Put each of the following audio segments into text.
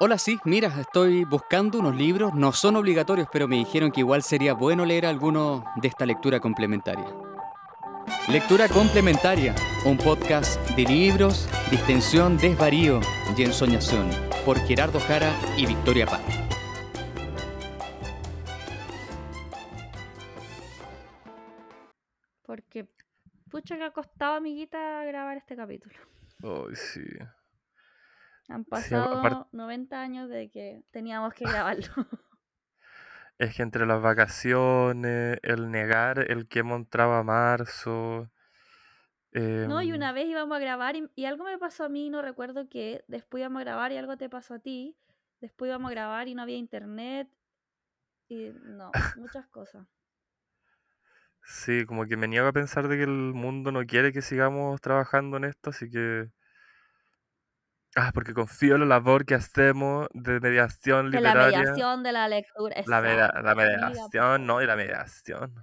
Hola, sí, mira, estoy buscando unos libros, no son obligatorios, pero me dijeron que igual sería bueno leer alguno de esta lectura complementaria. Lectura complementaria, un podcast de libros, distensión, desvarío y ensoñación, por Gerardo Jara y Victoria Paz. Porque, pucha que ha costado, amiguita, grabar este capítulo. Ay, sí. Han Sí, pasado apar- 90 años de que teníamos que grabarlo. Es que entre las vacaciones, el negar el que entraba marzo. no, y em, una vez íbamos a grabar y, y algo me pasó a mí, no recuerdo qué. Después íbamos a grabar y algo te pasó a ti. Después íbamos a grabar y no había internet. Y no, muchas cosas. sí, como que me niego a pensar de que el mundo no quiere que sigamos trabajando en esto, así que. Ah, porque confío en la labor que hacemos de mediación De la literaria. mediación de la lectura. La, Exacto, la mediación, no, y la mediación.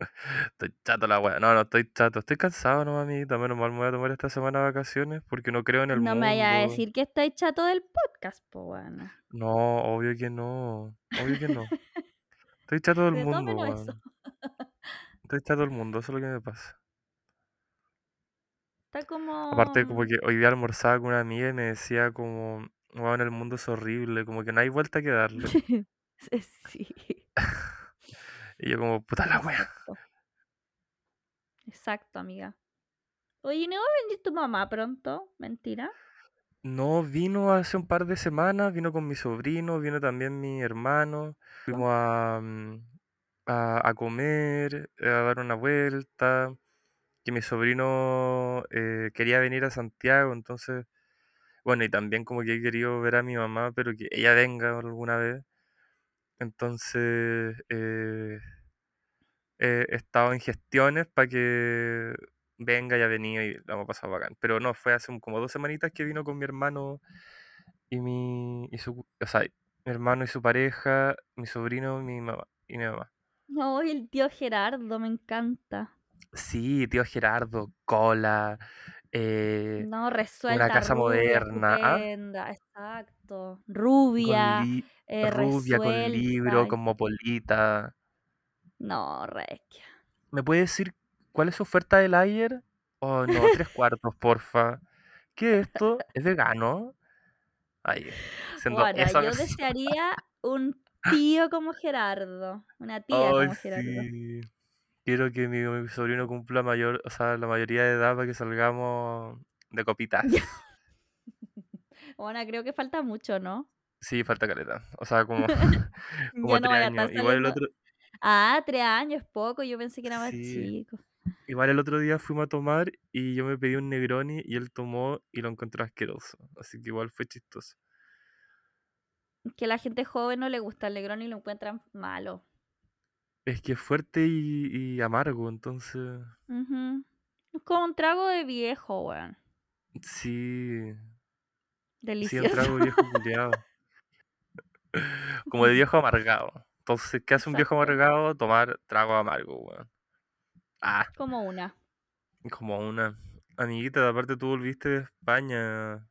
Estoy chato la wea. No, no estoy chato. Estoy cansado, no, amiguita. Menos mal me voy a tomar esta semana de vacaciones porque no creo en el No mundo. me vaya a decir que estáis chato del podcast, po, bueno. No, obvio que no. Obvio que no. Estoy chato del De mundo. Estoy chato del mundo, eso es lo que me pasa. Está como. Aparte, como que hoy día almorzaba con una amiga y me decía como, weón, el mundo es horrible, como que no hay vuelta que darle. sí. Y yo como, puta la wea. Exacto. Exacto, amiga. Oye, ¿no va a venir tu mamá pronto? ¿Mentira? No, vino hace un par de semanas, vino con mi sobrino, vino también mi hermano. Fuimos a, mm, a, a comer, a dar una vuelta. Que mi sobrino eh, quería venir a Santiago, entonces, bueno, y también como que he querido ver a mi mamá, pero que ella venga alguna vez. Entonces, eh, he estado en gestiones para que venga y ha venido y la hemos pasado bacán. Pero no, fue hace como dos semanitas que vino con mi hermano y mi, y su, o sea, mi hermano y su pareja, mi sobrino mi mamá, y mi mamá. No, el tío Gerardo, me encanta. Sí, tío Gerardo, cola, eh, No, resuelta, casa rubia, moderna, ¿ah? exacto. Rubia, eh, rubia, con libro, resuelta. con mopolita. No, requia. ¿Me puede decir cuál es su oferta del ayer? Oh, no, tres cuartos, porfa. ¿Qué es esto? ¿Es vegano? Siendo Bueno, yo desearía un tío como Gerardo, una tía Ay, como Gerardo. sí. Quiero que mi, mi sobrino cumpla mayor, o sea, la mayoría de edad para que salgamos de copitas. Bueno, creo que falta mucho, ¿no? Sí, falta caleta. O sea, como, como no tres años. estar Igual el saliendo. otro, Ah, tres años, poco. Yo pensé que era más sí, chico. igual el otro día fuimos a tomar y yo me pedí un Negroni y él tomó y lo encontró asqueroso. Así que igual fue chistoso. Que la gente joven no le gusta el Negroni y lo encuentran malo. Es que es fuerte y, y amargo, entonces. Ujú. Es como un trago de viejo, weón. Sí. Sí, un Delicioso. trago viejo culiado. Como de viejo amargado. Entonces, ¿qué hace un viejo amargado? Tomar trago amargo, weón. Ah, Como una. como una. Amiguita, aparte tú volviste de España.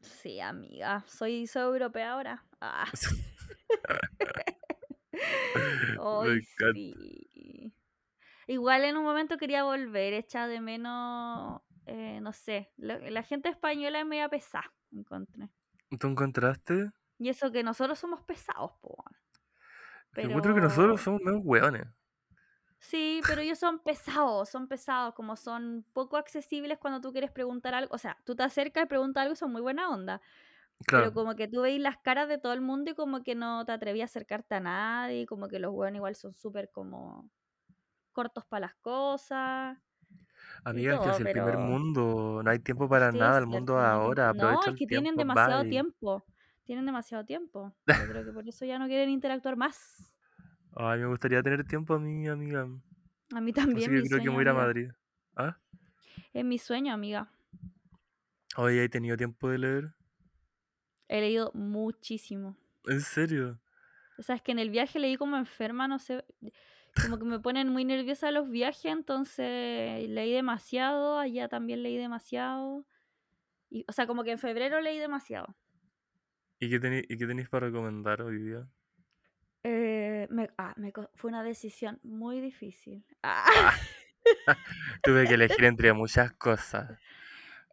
Sí, amiga. Soy, soy europea ahora. Ah. Me encanta. sí. Igual en un momento quería volver, echa de menos, eh, no sé, la gente española es media pesada, encontré. ¿Tú encontraste? Y eso que nosotros somos pesados, po. Yo encuentro que nosotros Pero somos menos hueones. sí, pero ellos son pesados, son pesados, como son poco accesibles cuando tú quieres preguntar algo. O sea, tú te acercas y preguntas algo y son muy buena onda. Pero como que tú veis las caras de todo el mundo y como que no te atrevías a acercarte a nadie, como que los hueones igual son súper como cortos para las cosas Amiga, es que todo, si el primer mundo, no hay tiempo para sí nada, es el mundo es no ahora, No, es que tienen demasiado bye. tiempo. Tienen demasiado tiempo. Yo creo que por eso ya no quieren interactuar más. Ay, me gustaría tener tiempo a mí, amiga. A mí Así también, que mi creo que voy a ir a. Madrid. ¿Ah? Es mi sueño, amiga. Hoy he tenido tiempo de leer. He leído muchísimo. ¿En serio? O sea, es que en el viaje leí como enferma, no sé. Como que me ponen muy nerviosa los viajes, entonces leí demasiado. Allá también leí demasiado. Y, o sea, como que en febrero leí demasiado. ¿Y qué tenéis y qué tenéis para recomendar hoy día? Eh, me- ah, me fue una decisión muy difícil. Ah, Ah, tuve que elegir entre muchas cosas.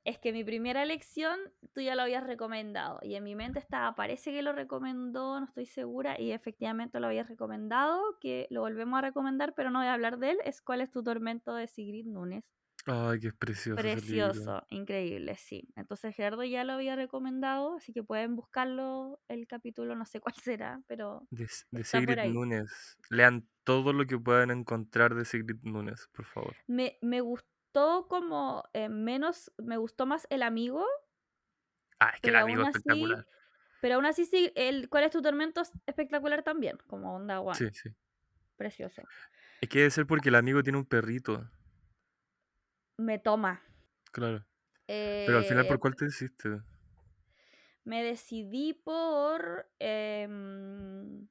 Es que mi primera elección tú ya lo habías recomendado y en mi mente estaba, parece que lo recomendó, no estoy segura, y efectivamente lo habías recomendado, que lo volvemos a recomendar, pero no voy a hablar de él, es ¿Cuál es tu tormento? de Sigrid Núñez. Ay, que es precioso. Precioso, increíble, sí. Entonces Gerardo ya lo había recomendado, así que pueden buscarlo el capítulo, no sé cuál será, pero De, Sigrid. Núñez. Lean todo lo que puedan encontrar de Sigrid Núñez, por favor. Me, me gustó como eh, menos, me gustó más el amigo, Ah, es que el amigo es así, espectacular. pero aún así sí, el ¿Cuál es tu tormento? es espectacular también, como onda one, Sí, sí. precioso. Es que debe ser porque el amigo tiene un perrito. Me toma. Claro. Pero al final, Eh, ¿por cuál te hiciste? me decidí por em,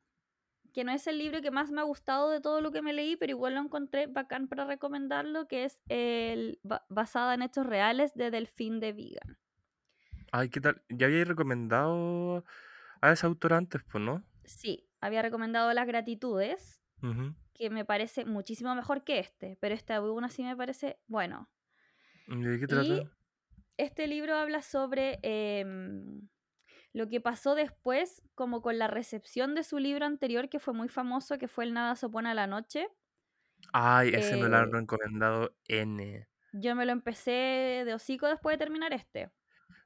que no es el libro que más me ha gustado de todo lo que me leí, pero igual lo encontré bacán para recomendarlo, que es el ba- basada en hechos reales de Delfín de Vigan. Ay, ¿qué tal? Ya había recomendado a ese autor antes, pues, ¿no? Sí, había recomendado Las Gratitudes, que me parece muchísimo mejor que este, pero este aún así me parece bueno. ¿Y de qué Y trata? este libro habla sobre em, lo que pasó después, como con la recepción de su libro anterior, que fue muy famoso, que fue El Nada se opone a la noche. Ay, ese me lo han Eh, recomendado N. yo me lo empecé de hocico después de terminar este.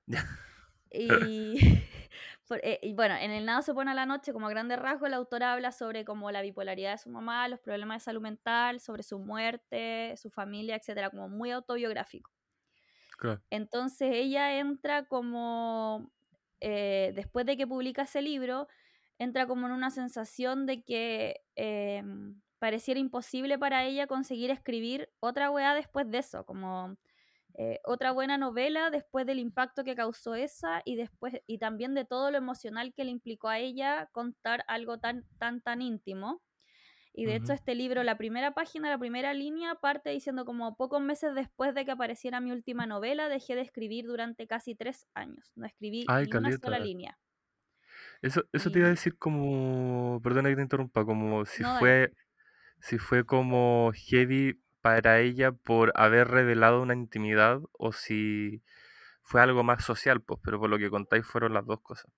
Y, por- eh, y bueno, en El Nada se opone a la noche, como a grandes rasgos, la autora habla sobre como la bipolaridad de su mamá, los problemas de salud mental, sobre su muerte, su familia, etcétera, como muy autobiográfico. Claro. Entonces ella entra como, eh, después de que publica ese libro, entra como en una sensación de que em, pareciera imposible para ella conseguir escribir otra weá después de eso, como eh, otra buena novela después del impacto que causó esa y después y también de todo lo emocional que le implicó a ella contar algo tan tan tan íntimo. Y de hecho este libro, la primera página, la primera línea, parte diciendo como pocos meses después de que apareciera mi última novela, dejé de escribir durante casi tres años. No escribí Ay, ni una sola línea. Eso, eso te iba a decir como, perdona que te interrumpa, como si no, dale. fue, si fue como heavy para ella por haber revelado una intimidad o si fue algo más social, pues, pero por lo que contáis fueron las dos cosas.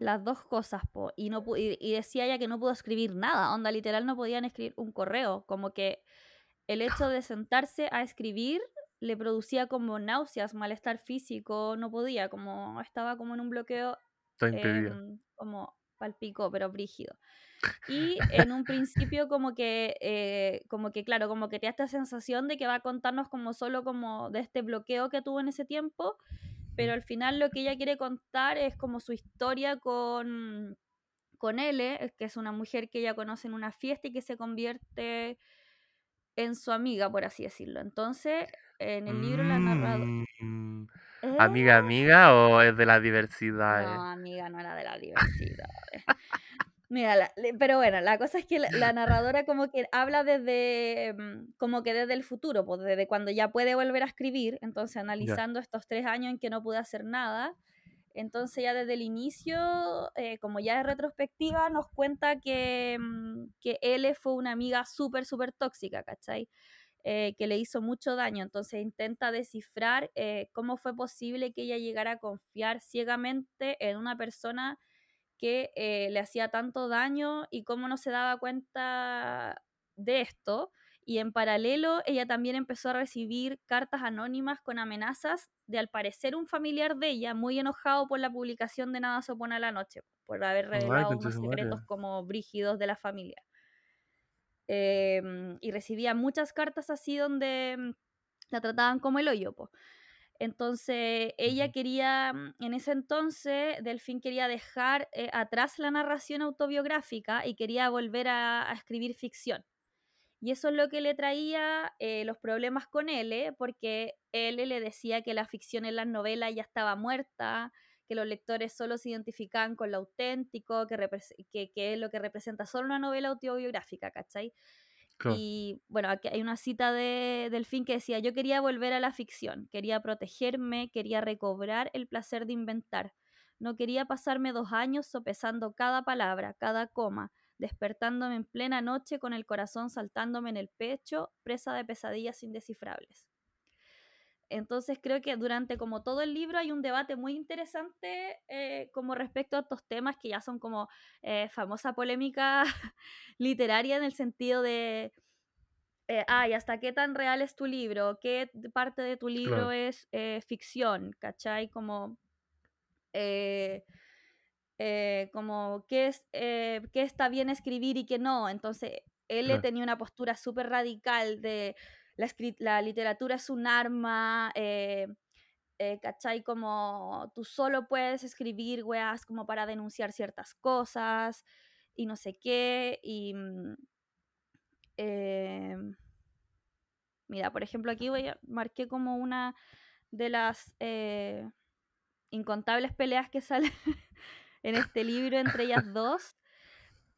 Las dos cosas, po. Y, no, pu- y, y decía ella que no pudo escribir nada. Onda, literal, no podían escribir un correo. Como que el hecho de sentarse a escribir le producía como náuseas, malestar físico, no podía, como estaba como en un bloqueo em, como palpico, pero brígido. Y en un principio como que, eh, como que, claro, como que te da esta sensación de que va a contarnos como solo como de este bloqueo que tuvo en ese tiempo, pero al final lo que ella quiere contar es como su historia con, con L, que es una mujer que ella conoce en una fiesta y que se convierte en su amiga, por así decirlo. Entonces, en el libro la narradora... Mm, ¿Amiga, amiga o es de las diversidades? No, amiga, no era de la diversidad. Mira, la- le- pero bueno, la cosa es que la, la narradora como que habla desde, mm, como que desde el futuro, pues desde cuando ya puede volver a escribir, entonces Ya. analizando estos tres años en que no pude hacer nada, entonces ya desde el inicio, eh, como ya es retrospectiva, nos cuenta que, mm, que L fue una amiga súper, súper tóxica, ¿cachai? Eh, que le hizo mucho daño, entonces intenta descifrar eh, cómo fue posible que ella llegara a confiar ciegamente en una persona que eh, le hacía tanto daño y cómo no se daba cuenta de esto. Y en paralelo, ella también empezó a recibir cartas anónimas con amenazas de, al parecer, un familiar de ella, muy enojado por la publicación de Nada se opone a la noche, por haber revelado unos secretos como brígidos de la familia. Em, y recibía muchas cartas así donde mm, la trataban como el hoyo, po. Entonces, ella quería, mm, en ese entonces, Delfín quería dejar eh, atrás la narración autobiográfica y quería volver a, a escribir ficción. Y eso es lo que le traía eh, los problemas con él, porque él le decía que la ficción en las novelas ya estaba muerta, que los lectores solo se identificaban con lo auténtico, que, que es lo que representa solo una novela autobiográfica, ¿cachai? Y bueno, aquí hay una cita de Delfín que decía, yo quería volver a la ficción, quería protegerme, quería recobrar el placer de inventar. No quería pasarme dos años sopesando cada palabra, cada coma, despertándome en plena noche con el corazón saltándome en el pecho, presa de pesadillas indescifrables. Entonces creo que durante como todo el libro hay un debate muy interesante eh, como respecto a estos temas que ya son como eh, famosa polémica literaria en el sentido de, eh, ay, ¿hasta qué tan real es tu libro? ¿Qué parte de tu libro Claro. es ficción? ¿Cachai? Como... como qué, es, eh, qué está bien escribir y qué no. Entonces, él Claro. tenía una postura súper radical de la, literatura es un arma, eh, eh, ¿cachai? Como tú solo puedes escribir, weas, como para denunciar ciertas cosas y no sé qué. Y mm, eh, mira, por ejemplo, aquí voy a, marqué como una de las eh, incontables peleas que salen en este libro entre ellas dos,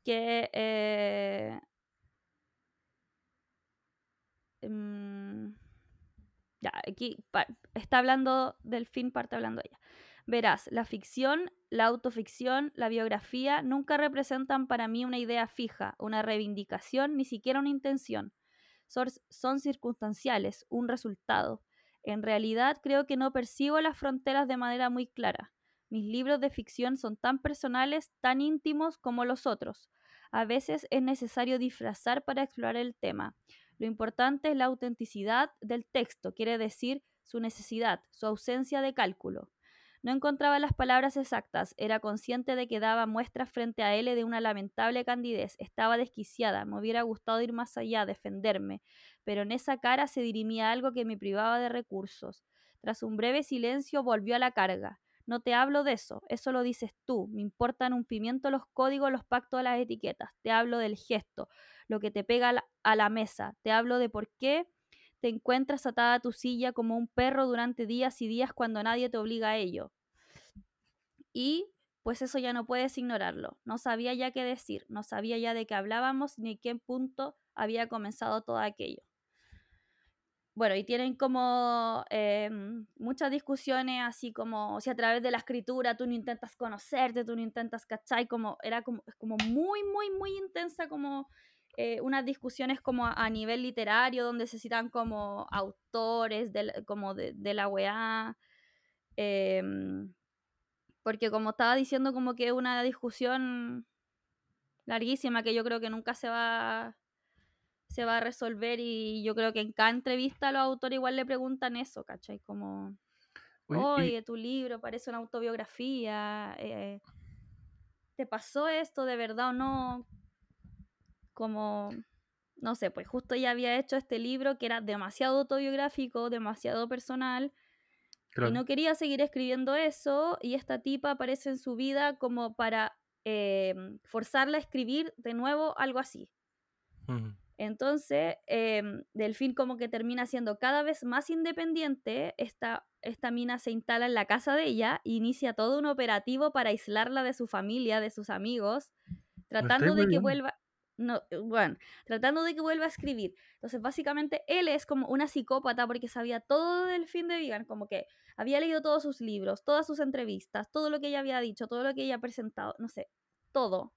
que eh, mm, ya, aquí está hablando del fin, parte hablando ella. Verás, la ficción, la autoficción, la biografía nunca representan para mí una idea fija, una reivindicación, ni siquiera una intención. Son circunstanciales, un resultado. En realidad creo que no percibo las fronteras de manera muy clara. Mis libros de ficción son tan personales, tan íntimos como los otros. A veces es necesario disfrazar para explorar el tema. Lo importante es la autenticidad del texto, quiere decir su necesidad, su ausencia de cálculo. No encontraba las palabras exactas, era consciente de que daba muestras frente a él de una lamentable candidez, estaba desquiciada, me hubiera gustado ir más allá, defenderme, pero en esa cara se dirimía algo que me privaba de recursos. Tras un breve silencio volvió a la carga. No te hablo de eso, eso lo dices tú, me importan un pimiento los códigos, los pactos, las etiquetas, te hablo del gesto, lo que te pega a la, mesa, te hablo de por qué te encuentras atada a tu silla como un perro durante días y días cuando nadie te obliga a ello. Y pues eso ya no puedes ignorarlo. No sabía ya qué decir, no sabía ya de qué hablábamos ni en qué punto había comenzado todo aquello. Bueno, y tienen como eh, muchas discusiones, así como si a través de la escritura tú no intentas conocerte, tú no intentas, ¿cachai? Como, era como, como muy, muy, muy intensa como eh, unas discusiones como a, nivel literario, donde se citan como autores de, la- como de, de la weá. eh, porque como estaba diciendo, como que es una discusión larguísima que yo creo que nunca se va se va a resolver y yo creo que en cada entrevista los autores igual le preguntan eso, ¿cachai? Como, Oye, y tu libro parece una autobiografía, eh, ¿te pasó esto de verdad o no? Como, no sé, pues justo ella había hecho este libro que era demasiado autobiográfico, demasiado personal, y no quería seguir escribiendo eso, y esta tipa aparece en su vida como para eh, forzarla a escribir de nuevo algo así. Entonces, eh, Delfín como que termina siendo cada vez más independiente. Esta, esta mina se instala en la casa de ella e inicia todo un operativo para aislarla de su familia, de sus amigos, Me tratando de que vuelva. No, eh, bueno, tratando de que vuelva a escribir. Entonces, básicamente, él es como una psicópata porque sabía todo del fin de Vigan, como que había leído todos sus libros, todas sus entrevistas, todo lo que ella había dicho, todo lo que ella ha presentado, no sé, todo.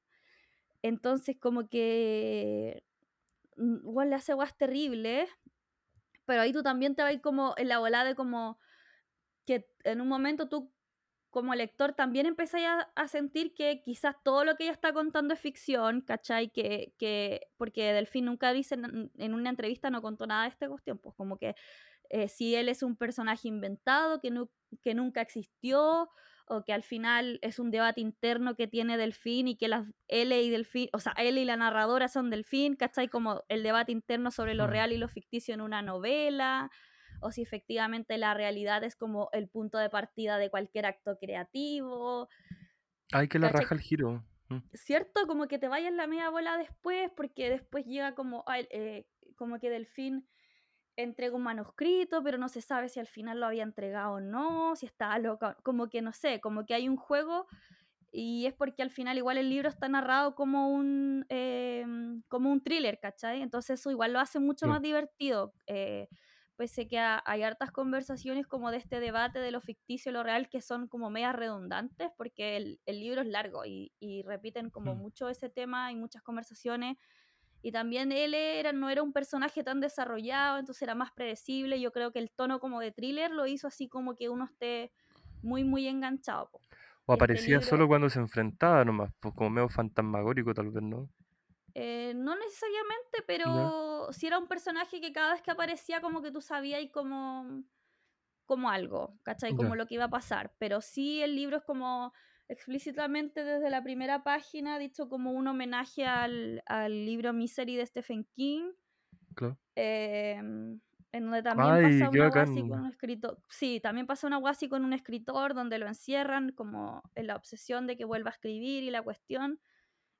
Entonces, como que mm, igual le hace guas terribles, pero ahí tú también te vas como en la volada de como que en un momento tú como lector también empezás a, a sentir que quizás todo lo que ella está contando es ficción, ¿cachai? Que, que porque Delfín nunca dice en, en una entrevista, no contó nada de esta cuestión, pues como que eh, si él es un personaje inventado, que, nu- que nunca existió, o que al final es un debate interno que tiene Delfín y que las L y Delfín, o sea, él y la narradora son Delfín, ¿cachai? Como el debate interno sobre lo Mm. real y lo ficticio en una novela, o si efectivamente la realidad es como el punto de partida de cualquier acto creativo, Ay, que la ¿cachai? raja el giro. Mm. ¿Cierto? Como que te vayas en la media bola después, porque después llega como, ay, eh, como que Delfín entrega un manuscrito, pero no se sabe si al final lo había entregado o no, si estaba loca, como que no sé, como que hay un juego y es porque al final igual el libro está narrado como un, eh, como un thriller, ¿cachai? Entonces eso igual lo hace mucho Sí. más divertido, eh, pese que ha- hay hartas conversaciones como de este debate de lo ficticio y lo real que son como medias redundantes, porque el, el libro es largo y, y repiten como Mm. mucho ese tema y muchas conversaciones. Y también él era, no era un personaje tan desarrollado, entonces era más predecible. Yo creo que el tono como de thriller lo hizo así como que uno esté muy, muy enganchado. po. O este aparecía libro, solo cuando se enfrentaba nomás, pues como medio fantasmagórico tal vez, ¿no? eh, no necesariamente, pero sí era un personaje que cada vez que aparecía como que tú sabías y como, como algo, ¿cachai? Como ya, lo que iba a pasar. Pero sí el libro es como explícitamente desde la primera página, dicho como un homenaje al, al libro Misery de Stephen King. claro. em, en donde también Ay, pasa una agua así con un escritor. Sí, también pasa una agua así con un escritor donde lo encierran como en la obsesión de que vuelva a escribir y la cuestión.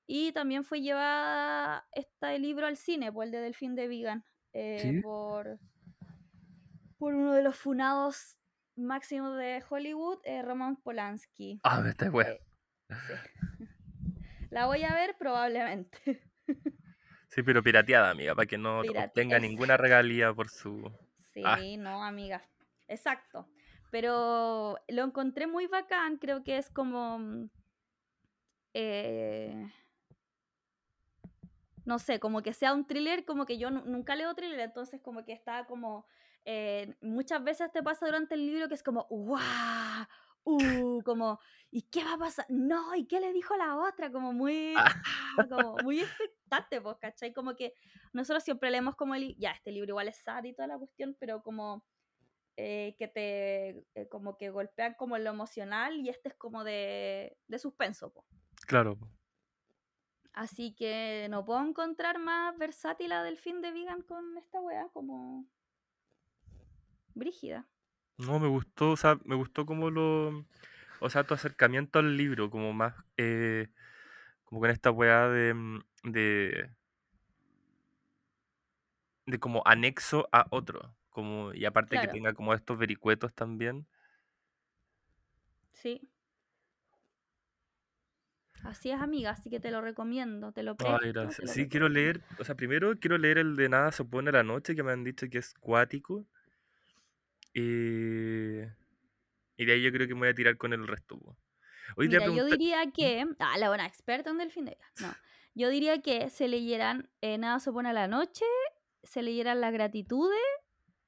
Y también fue llevada este libro al cine, por el de Delfín de Vigan, eh, ¿Sí? por, por uno de los funados máximos de Hollywood, eh, Roman Polanski. Ah, me está. Eh, sí. La voy a ver probablemente. Sí, pero pirateada, amiga, para que no Pirate- obtenga ninguna regalía por su... Ah. Sí, no, amiga. Exacto. Pero lo encontré muy bacán, creo que es como... mm, eh, no sé, como que sea un thriller, como que yo nu- nunca leo thriller, entonces como que está como... eh, muchas veces te pasa durante el libro que es como, ¡guau! Uh, como, ¿y qué va a pasar? No, ¿y qué le dijo la otra? Como muy, Ah. ah, como muy expectante, pues, ¿cachai? Como que nosotros siempre leemos como el, ya, este libro igual es sad y toda la cuestión, pero como eh, que te, eh, como que golpean como en lo emocional y este es como de, de suspenso, po. Claro. Así que no puedo encontrar más versátil a Delfín de Vegan con esta wea como brígida. No, me gustó, o sea, me gustó como lo... O sea, tu acercamiento al libro, como más... eh, como con esta weá de... mm, de... de como anexo a otro. Como, y aparte que tenga como estos vericuetos también. sí. Así es, amiga, así que te lo recomiendo, te lo Ay, presto, te gracias. lo Sí, quiero leer, o sea, primero quiero leer el de Nada se opone a la noche, que me han dicho que es cuático. Y, y de ahí yo creo que me voy a tirar con el resto. Hoy Mira, yo diría que, ah, la buena experta en Delfín de no. Yo diría que se leyeran eh, Nada se opone a la noche, se leyeran Las gratitudes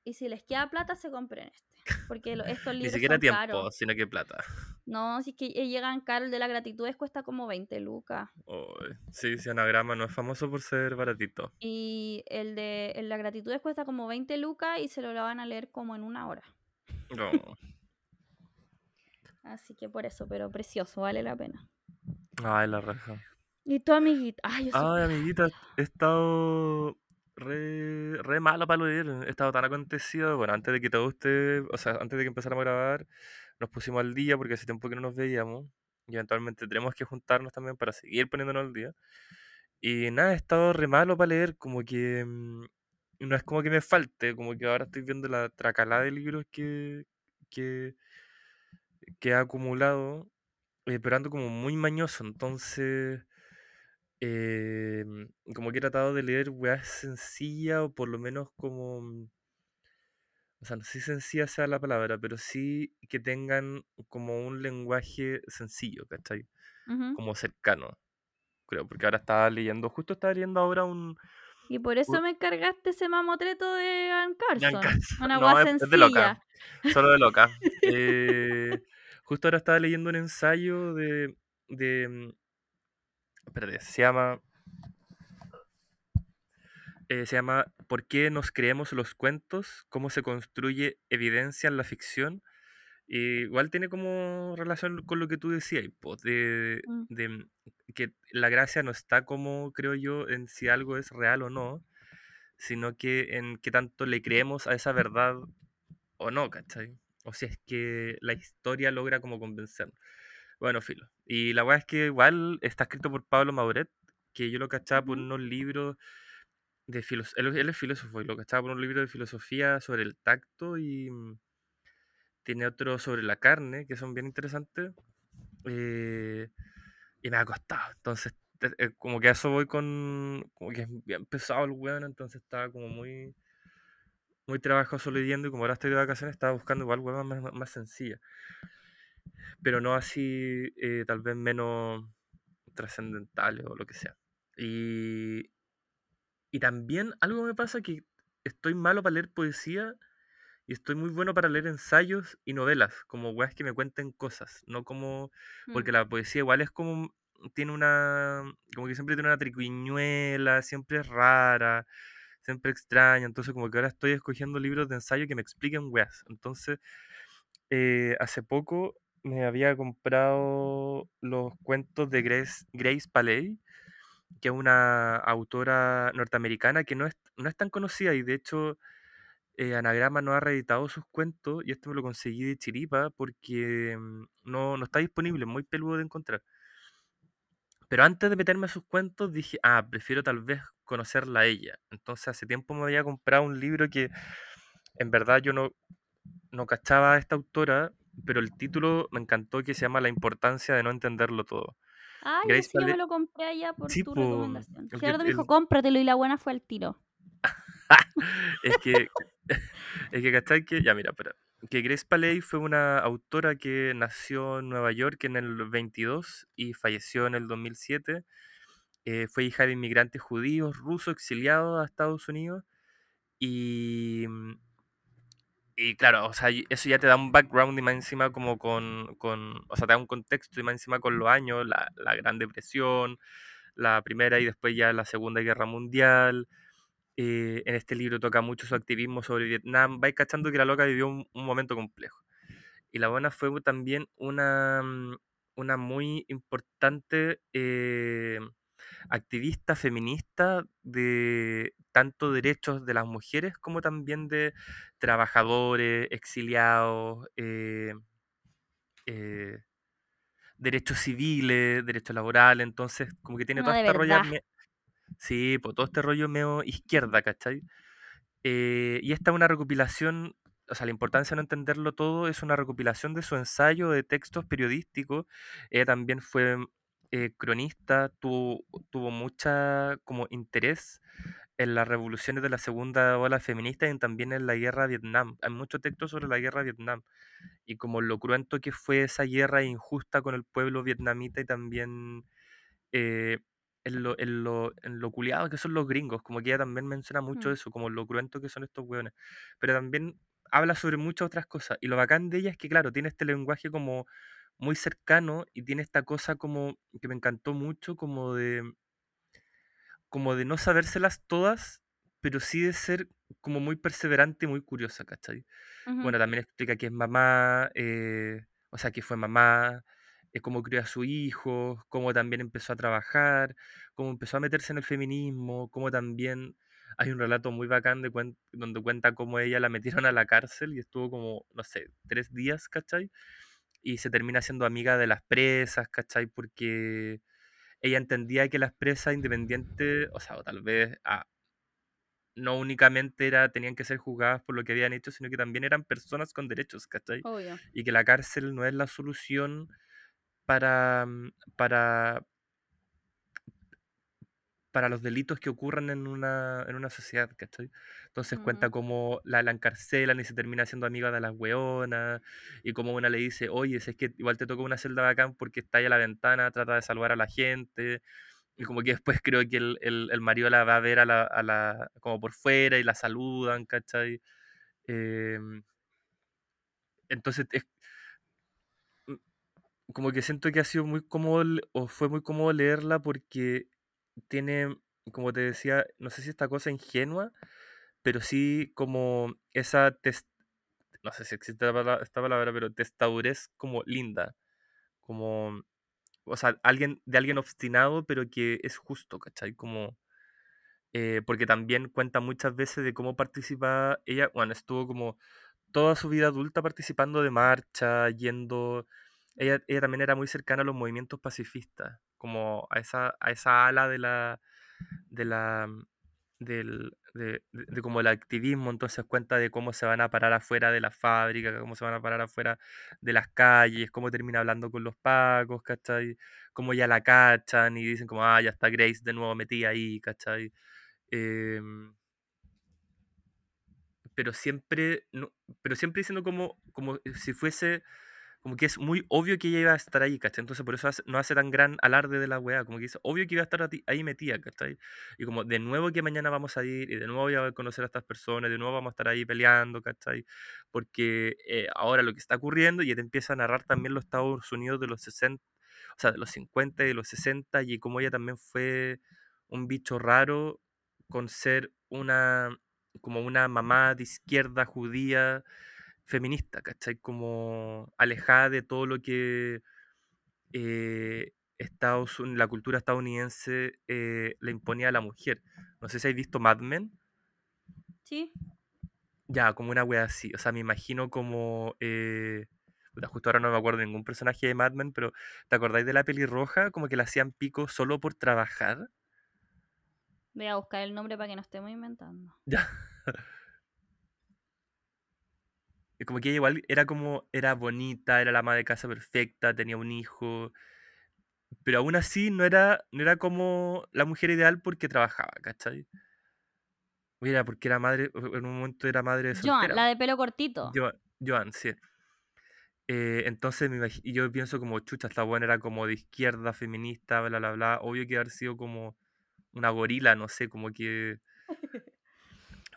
y si les queda plata se compren este. Porque lo- estos Ni libros siquiera son tiempo, caros. sino que plata. No, si es que eh, llegan caros, el de las gratitudes cuesta como 20 lucas. Ay, sí, sí, Anagrama no es famoso por ser baratito. Y el de el de las gratitudes cuesta como 20 lucas y se lo van a leer como en una hora. No. Así que por eso, pero precioso, vale la pena. Ay, la raja. Y tu amiguita, ay, yo soy Ay, amiguita, he estado re, re malo para leer. He estado tan acontecido. Bueno, antes de que todo usted, o sea, antes de que empezáramos a grabar, nos pusimos al día porque hace tiempo que no nos veíamos. Y eventualmente tenemos que juntarnos también para seguir poniéndonos al día. Y nada, he estado re malo para leer, como que mm, no es como que me falte, como que ahora estoy viendo la tracalada de libros que, que, que he acumulado, eh, pero ando como muy mañoso, entonces eh, como que he tratado de leer weas sencillas o por lo menos como, mm, o sea, no sé si sencilla sea la palabra, pero sí que tengan como un lenguaje sencillo, ¿cachai? Ujú. Como cercano, creo, porque ahora estaba leyendo, justo estaba leyendo ahora un... Y por eso me encargaste ese mamotreto de Ann Carson. Carson. Una No, es, es de loca, sencilla. solo de loca. Eh, justo ahora estaba leyendo un ensayo de... de mm, espérate, se llama... eh, se llama ¿Por qué nos creemos los cuentos? ¿Cómo se construye evidencia en la ficción? Igual tiene como relación con lo que tú decías, po, de, Mm, de que la gracia no está como, creo yo, en si algo es real o no, sino que en qué tanto le creemos a esa verdad o no, ¿cachai? O si es que la historia logra como convencer. Bueno, filo. Y la weá es que igual está escrito por Pablo Mauret, que yo lo cachaba por unos libros de filosofía. Él, él es filósofo y lo cachaba por un libro de filosofía sobre el tacto y mm, tiene otro sobre la carne, que son bien interesantes. eh, y me ha costado. Entonces, te- eh, como que a eso voy con. Como que es bien pesado el weón, entonces estaba como muy. muy trabajoso leyendo y como ahora estoy de vacaciones estaba buscando igual huevas más, más, más sencillas. Pero no así, eh, tal vez menos trascendentales o lo que sea. Y, y también algo me pasa que estoy malo para leer poesía y estoy muy bueno para leer ensayos y novelas, como weas que me cuenten cosas, no como, porque Mm. la poesía igual es como, tiene una, como que siempre tiene una triquiñuela, siempre es rara, siempre extraña, entonces como que ahora estoy escogiendo libros de ensayo que me expliquen weas. Entonces, eh, hace poco me había comprado los cuentos de Grace, Grace Paley, que es una autora norteamericana que no es, no es tan conocida y de hecho eh, Anagrama no ha reeditado sus cuentos y esto me lo conseguí de chiripa porque mm, no, no está disponible, muy peludo de encontrar. Pero antes de meterme a sus cuentos dije, ah, prefiero tal vez conocerla a ella. Entonces hace tiempo me había comprado un libro que en verdad yo no, no cachaba a esta autora, pero el título me encantó que se llama La importancia de no entenderlo todo. Ay, Grace ese yo me lo compré allá por sí, tu po, recomendación. el Gerardo me dijo, el- cómpratelo y la buena fue al tiro. es que, es que, ¿cachai? Que, ya mira, espera. Que Grace Paley fue una autora que nació en Nueva York en el 22 y falleció en el 2007. Eh, fue hija de inmigrantes judíos rusos exiliados a Estados Unidos. Y, mm, y claro, o sea, eso ya te da un background y más encima como con, con o sea, te da un contexto y más encima con los años, la, la Gran Depresión, la Primera y después ya la Segunda Guerra Mundial. Eh, en este libro toca mucho su activismo sobre Vietnam. Vais cachando que la loca vivió un, un momento complejo. Y la buena fue también una, mm, una muy importante eh, activista feminista de tanto derechos de las mujeres como también de trabajadores, exiliados, eh, eh, derechos civiles, derechos laborales. Entonces, como que tiene esta rolla, verdad. me- sí, pues todo este rollo medio izquierda, ¿cachai? Eh, y esta es una recopilación, o sea, la importancia de no entenderlo todo es una recopilación de su ensayo de textos periodísticos. Ella también fue eh, cronista, tuvo, tuvo mucha como interés en las revoluciones de la segunda ola feminista y también en la guerra de Vietnam. Hay muchos textos sobre la guerra de Vietnam y como lo cruento que fue esa guerra injusta con el pueblo vietnamita y también eh, en lo, en lo, en lo culiado que son los gringos, como que ella también menciona mucho Mm, eso, como lo cruento que son estos hueones, pero también habla sobre muchas otras cosas, y lo bacán de ella es que, claro, tiene este lenguaje como muy cercano y tiene esta cosa como que me encantó mucho, como de, como de no sabérselas todas, pero sí de ser como muy perseverante y muy curiosa, ¿cachai? ujú, Bueno, también explica que es mamá, eh, o sea, que fue mamá, eh, cómo crió a su hijo, cómo también empezó a trabajar, cómo empezó a meterse en el feminismo, cómo también hay un relato muy bacán de cuen- donde cuenta cómo ella la metieron a la cárcel y estuvo como, no sé, tres días, ¿cachai? Y se termina siendo amiga de las presas, ¿cachai? Porque ella entendía que las presas independientes, o sea, o tal vez ah, no únicamente era, tenían que ser juzgadas por lo que habían hecho, sino que también eran personas con derechos, ¿cachai? obvio. Y que la cárcel no es la solución para, mm, para, para los delitos que ocurran en una, en una sociedad, ¿cachai? Entonces cuenta cómo la, la encarcelan y se termina siendo amiga de las weonas, y como una le dice, oye, si es que igual te toca una celda bacán porque está ahí a la ventana, trata de salvar a la gente, y como que después creo que el, el, el marido la va a ver a la, a la, como por fuera y la saludan, ¿cachai? Em, entonces es como que siento que ha sido muy cómodo o fue muy cómodo leerla porque tiene, como te decía, no sé si esta cosa ingenua, pero sí como esa, tes- no sé si existe esta palabra, pero testadurez como linda, como, o sea, alguien, de alguien obstinado, pero que es justo, ¿cachai? Como, eh, porque también cuenta muchas veces de cómo participa ella, bueno, estuvo como toda su vida adulta participando de marcha, yendo, ella, ella también era muy cercana a los movimientos pacifistas, como a esa, a esa ala de la, de la, del, de, de- como el activismo, entonces cuenta de cómo se van a parar afuera de la fábrica, cómo se van a parar afuera de las calles, cómo termina hablando con los pacos, ¿cachai? Cómo ya la cachan y dicen como, ah, ya está Grace de nuevo metida ahí, ¿cachai? Em, pero siempre, no, pero siempre diciendo como, como si fuese, como que es muy obvio que ella iba a estar ahí, ¿cachai? Entonces por eso hace- no hace tan gran alarde de la weá, como que dice, obvio que iba a estar ahí metida, ¿cachai? Y como de nuevo que mañana vamos a ir, y de nuevo voy a conocer a estas personas, de nuevo vamos a estar ahí peleando, ¿cachai? Porque eh, ahora lo que está ocurriendo, y te empieza a narrar también los Estados Unidos de los 60, o sea, de los 50 y de los 60, y como ella también fue un bicho raro con ser una, como una mamá de izquierda judía feminista, ¿cachai? Como alejada de todo lo que eh, Estados la cultura estadounidense eh, le imponía a la mujer. No sé si habéis visto Mad Men. Sí. Ya, como una wea así. O sea, me imagino como... eh, justo ahora no me acuerdo de ningún personaje de Mad Men, pero ¿te acordáis de la pelirroja? Como que le hacían pico solo por trabajar. Voy a buscar el nombre para que no estemos inventando. Ya. Como que ella igual era como, era bonita, era la ama de casa perfecta, tenía un hijo, pero aún así no era, no era como la mujer ideal porque trabajaba, ¿cachai? O Era porque era madre, en un momento era madre Joan, soltera. la de pelo cortito. Joan, Joan, sí. Eh, entonces me yo pienso como, chucha, esta buena era como de izquierda, feminista, bla, bla, bla. Obvio que haber sido como una gorila, no sé, como que...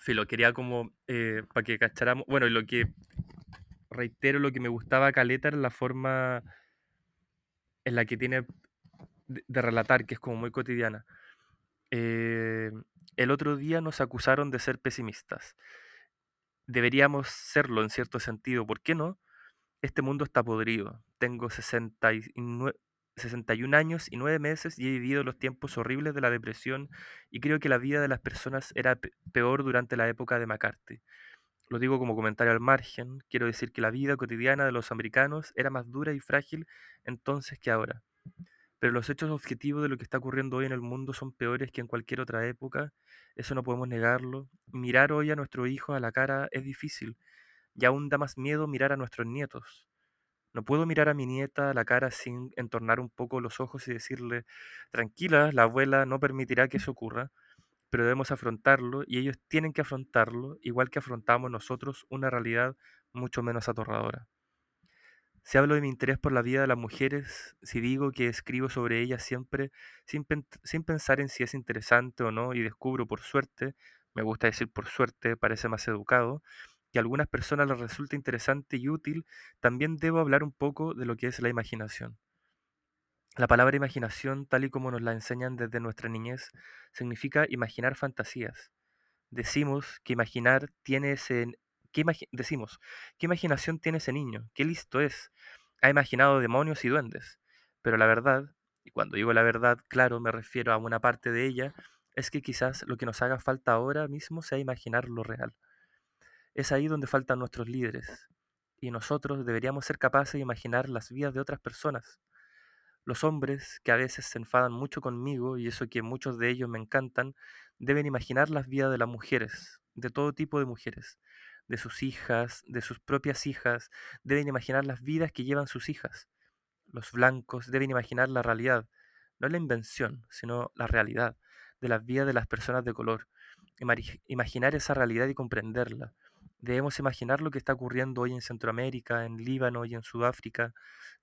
Filo, quería como, para que cacháramos, bueno, y lo que, reitero, lo que me gustaba Caleta era la forma en la que tiene de, de relatar, que es como muy cotidiana. Eh, el otro día nos acusaron de ser pesimistas. Deberíamos serlo en cierto sentido, ¿por qué no? Este mundo está podrido. Tengo 69 61 años y 9 meses y he vivido los tiempos horribles de la depresión y creo que la vida de las personas era pe- peor durante la época de McCarthy. Lo digo como comentario al margen, quiero decir que la vida cotidiana de los americanos era más dura y frágil entonces que ahora. Pero los hechos objetivos de lo que está ocurriendo hoy en el mundo son peores que en cualquier otra época, eso no podemos negarlo. Mirar hoy a nuestros hijos a la cara es difícil y aún da más miedo mirar a nuestros nietos. No puedo mirar a mi nieta a la cara sin entornar un poco los ojos y decirle, tranquila, la abuela no permitirá que eso ocurra, pero debemos afrontarlo y ellos tienen que afrontarlo, igual que afrontamos nosotros una realidad mucho menos aterradora. Si hablo de mi interés por la vida de las mujeres, si digo que escribo sobre ellas siempre sin, sin pensar en si es interesante o no y descubro por suerte, me gusta decir por suerte, parece más educado, que a algunas personas les resulta interesante y útil, también debo hablar un poco de lo que es la imaginación. La palabra imaginación, tal y como nos la enseñan desde nuestra niñez, significa imaginar fantasías. Decimos que imaginar tiene ese... ¿qué imagi- decimos, ¿qué imaginación tiene ese niño? ¿Qué listo es? Ha imaginado demonios y duendes. Pero la verdad, y cuando digo la verdad, claro, me refiero a una parte de ella, es que quizás lo que nos haga falta ahora mismo sea imaginar lo real. Es ahí donde faltan nuestros líderes. Y nosotros deberíamos ser capaces de imaginar las vidas de otras personas. Los hombres, que a veces se enfadan mucho conmigo, y eso que muchos de ellos me encantan, deben imaginar las vidas de las mujeres, de todo tipo de mujeres, de sus hijas, de sus propias hijas, deben imaginar las vidas que llevan sus hijas. Los blancos deben imaginar la realidad, no la invención, sino la realidad de las vidas de las personas de color. Imaginar esa realidad y comprenderla. Debemos imaginar lo que está ocurriendo hoy en Centroamérica, en Líbano y en Sudáfrica.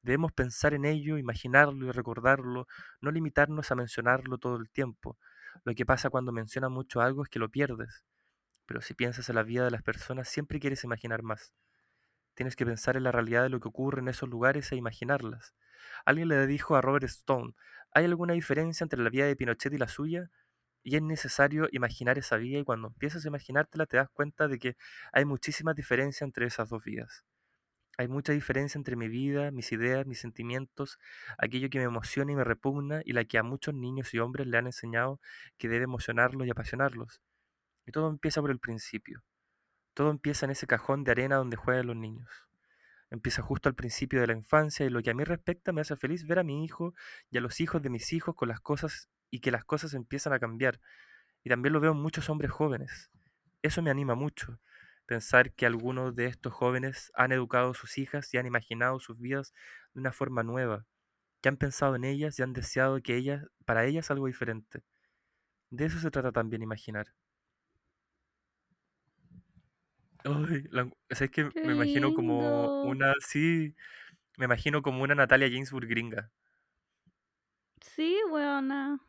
Debemos pensar en ello, imaginarlo y recordarlo, no limitarnos a mencionarlo todo el tiempo. Lo que pasa cuando mencionas mucho algo es que lo pierdes. Pero si piensas en la vida de las personas, siempre quieres imaginar más. Tienes que pensar en la realidad de lo que ocurre en esos lugares e imaginarlas. Alguien le dijo a Robert Stone, ¿hay alguna diferencia entre la vida de Pinochet y la suya? Y es necesario imaginar esa vida y cuando empiezas a imaginártela te das cuenta de que hay muchísimas diferencias entre esas dos vidas. Hay mucha diferencia entre mi vida, mis ideas, mis sentimientos, aquello que me emociona y me repugna y la que a muchos niños y hombres le han enseñado que debe emocionarlos y apasionarlos. Y todo empieza por el principio. Todo empieza en ese cajón de arena donde juegan los niños. Empieza justo al principio de la infancia y lo que a mí respecta me hace feliz ver a mi hijo y a los hijos de mis hijos con las cosas y que las cosas empiezan a cambiar. Y también lo veo en muchos hombres jóvenes. Eso me anima mucho, pensar que algunos de estos jóvenes han educado a sus hijas y han imaginado sus vidas de una forma nueva, que han pensado en ellas y han deseado que ellas, para ellas algo diferente. De eso se trata también imaginar. Ay, la es que Qué me imagino como una sí, me imagino como una Natalia Ginsburg gringa. Sí, weona.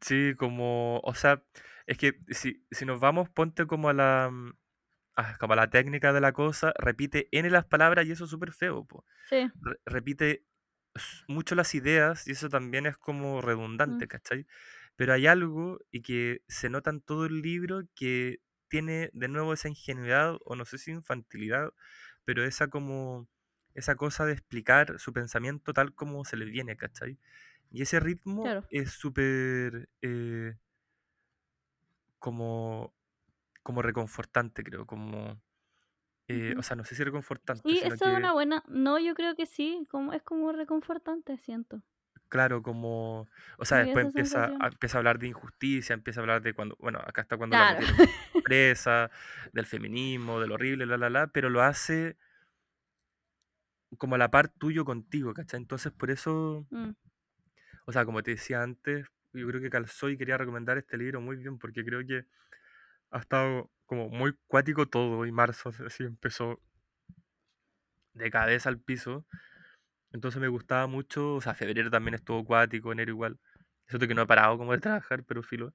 Sí, como, o sea, es que si, si nos vamos, ponte como a la, mm, ah, como a la técnica de la cosa, repite N las palabras y eso es súper feo, po. Sí. Re- repite mucho las ideas y eso también es como redundante, mm, ¿cachai? Pero hay algo y que se nota en todo el libro que tiene de nuevo esa ingenuidad o no sé si infantilidad, pero esa como, esa cosa de explicar su pensamiento tal como se le viene, ¿cachai? Y ese ritmo Claro. es súper eh, como, como reconfortante, creo, como, eh, o sea, no sé si reconfortante, Sí, esa es una buena. No, yo creo que sí. Como, es como reconfortante, siento. claro, como, o sea, después empieza a, empieza a hablar de injusticia, empieza a hablar de cuando, bueno, acá está cuando la Claro. metieron presa, del feminismo, de lo horrible, la, la, la, pero lo hace como a la par tuyo contigo, ¿cachai? Entonces, por eso, Mm, o sea, como te decía antes, yo creo que calzó y quería recomendar este libro muy bien, porque creo que ha estado como muy cuático todo y marzo así empezó de cabeza al piso. Entonces me gustaba mucho, o sea, febrero también estuvo cuático, enero igual. Eso de que no he parado como de trabajar, pero filo.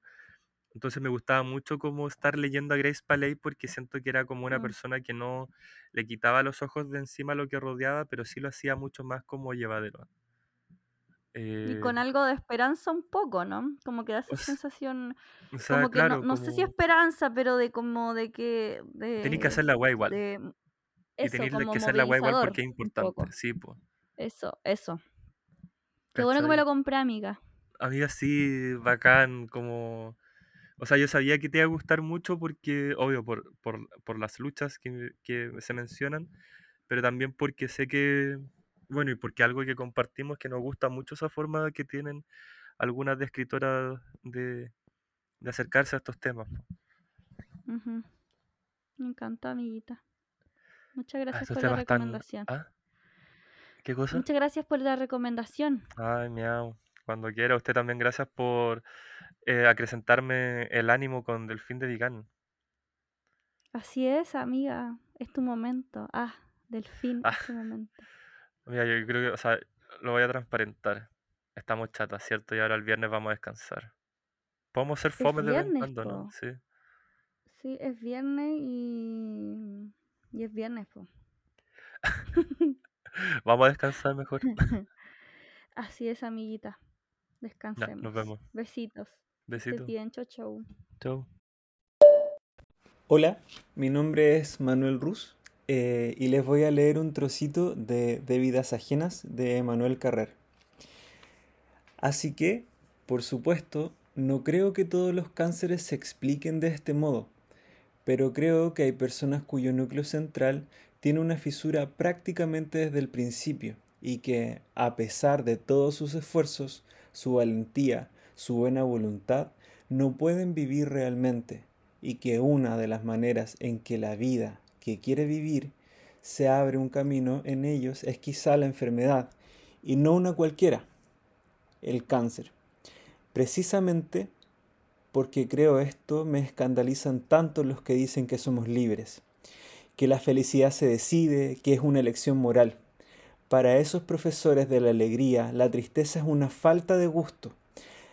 Entonces me gustaba mucho como estar leyendo a Grace Paley porque siento que era como una mm. persona que no le quitaba los ojos de encima lo que rodeaba, pero sí lo hacía mucho más como llevadero. Y Eh, con algo de esperanza un poco, ¿no? Como que da o, esa s- sensación, o sea, como que no, no sé si esperanza, pero de como de que, tenéis que de, hacer la weá igual. de Y eso, tenéis como que hacer la weá igual porque es importante, sí, pues. Eso, eso. Qué bueno que me lo compré, amiga. Amiga, sí, bacán, como... O sea, yo sabía que te iba a gustar mucho porque, obvio, por, por, por las luchas que, que se mencionan, pero también porque sé que, bueno, y porque algo que compartimos que nos gusta mucho esa forma que tienen algunas de escritoras de, de acercarse a estos temas. Me encanta, amiguita. Muchas A gracias por la tan... recomendación. ¿Ah? ¿Qué cosa? Muchas gracias por la recomendación. Ay, miau. Cuando quiera, usted también gracias por eh, acrecentarme el ánimo con Delfín de Vicán. Así es, amiga. Es tu momento. Ah, Delfín, Ah, es tu momento. Mira, yo creo que, o sea, lo voy a transparentar. Estamos chatas, ¿cierto? Y ahora el viernes vamos a descansar. Podemos ser Es fome de vez en cuando, ¿no? Sí. Sí, es viernes y. Y es viernes, po. Vamos a descansar mejor. Así es, amiguita. Ya, Descansemos. nos vemos. Besitos. Besitos. bien. Chau, chau. Chau. Hola, mi nombre es Manuel Ruz eh, y les voy a leer un trocito de, de Vidas Ajenas de Manuel Carrer. Así que, por supuesto, no creo que todos los cánceres se expliquen de este modo, pero creo que hay personas cuyo núcleo central tiene una fisura prácticamente desde el principio y que, a pesar de todos sus esfuerzos, su valentía, su buena voluntad, no pueden vivir realmente y que una de las maneras en que la vida que quiere vivir se abre un camino en ellos es quizá la enfermedad y no una cualquiera, el cáncer. Precisamente porque creo esto me escandalizan tanto los que dicen que somos libres, que la felicidad se decide, que es una elección moral. Para esos profesores de la alegría, la tristeza es una falta de gusto,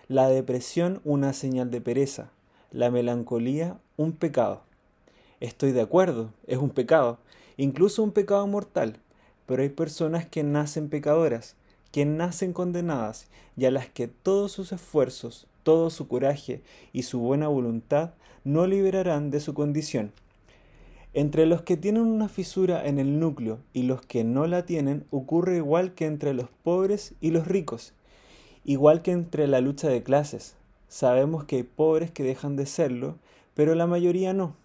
la depresión una señal de pereza, la melancolía un pecado. Estoy de acuerdo, es un pecado, incluso un pecado mortal, pero hay personas que nacen pecadoras, que nacen condenadas y a las que todos sus esfuerzos, todo su coraje y su buena voluntad no liberarán de su condición. Entre los que tienen una fisura en el núcleo y los que no la tienen ocurre igual que entre los pobres y los ricos, igual que entre la lucha de clases. Sabemos que hay pobres que dejan de serlo, pero la mayoría no,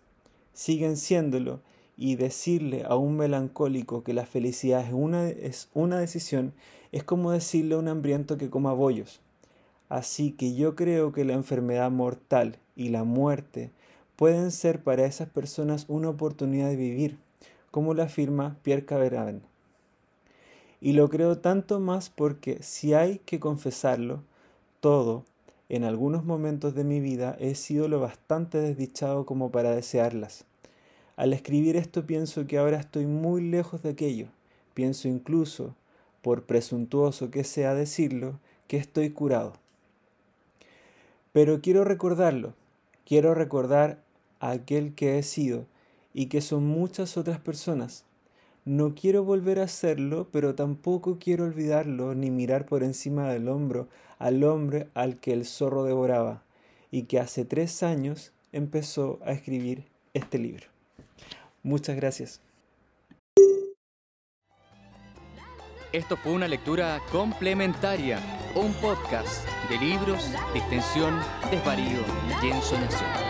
siguen siéndolo, y decirle a un melancólico que la felicidad es una, es una decisión es como decirle a un hambriento que coma bollos. Así que yo creo que la enfermedad mortal y la muerte pueden ser para esas personas una oportunidad de vivir, como lo afirma Pierre Caveraven. Y lo creo tanto más porque si hay que confesarlo, todo, en algunos momentos de mi vida he sido lo bastante desdichado como para desearlas. Al escribir esto pienso que ahora estoy muy lejos de aquello. Pienso incluso, por presuntuoso que sea decirlo, que estoy curado. Pero quiero recordarlo, quiero recordar a aquel que he sido y que son muchas otras personas. No quiero volver a hacerlo, pero tampoco quiero olvidarlo ni mirar por encima del hombro al hombre al que el zorro devoraba y que hace tres años empezó a escribir este libro. Muchas gracias. Esto fue una lectura complementaria, un podcast de libros de extensión, desvarío y ensoñación.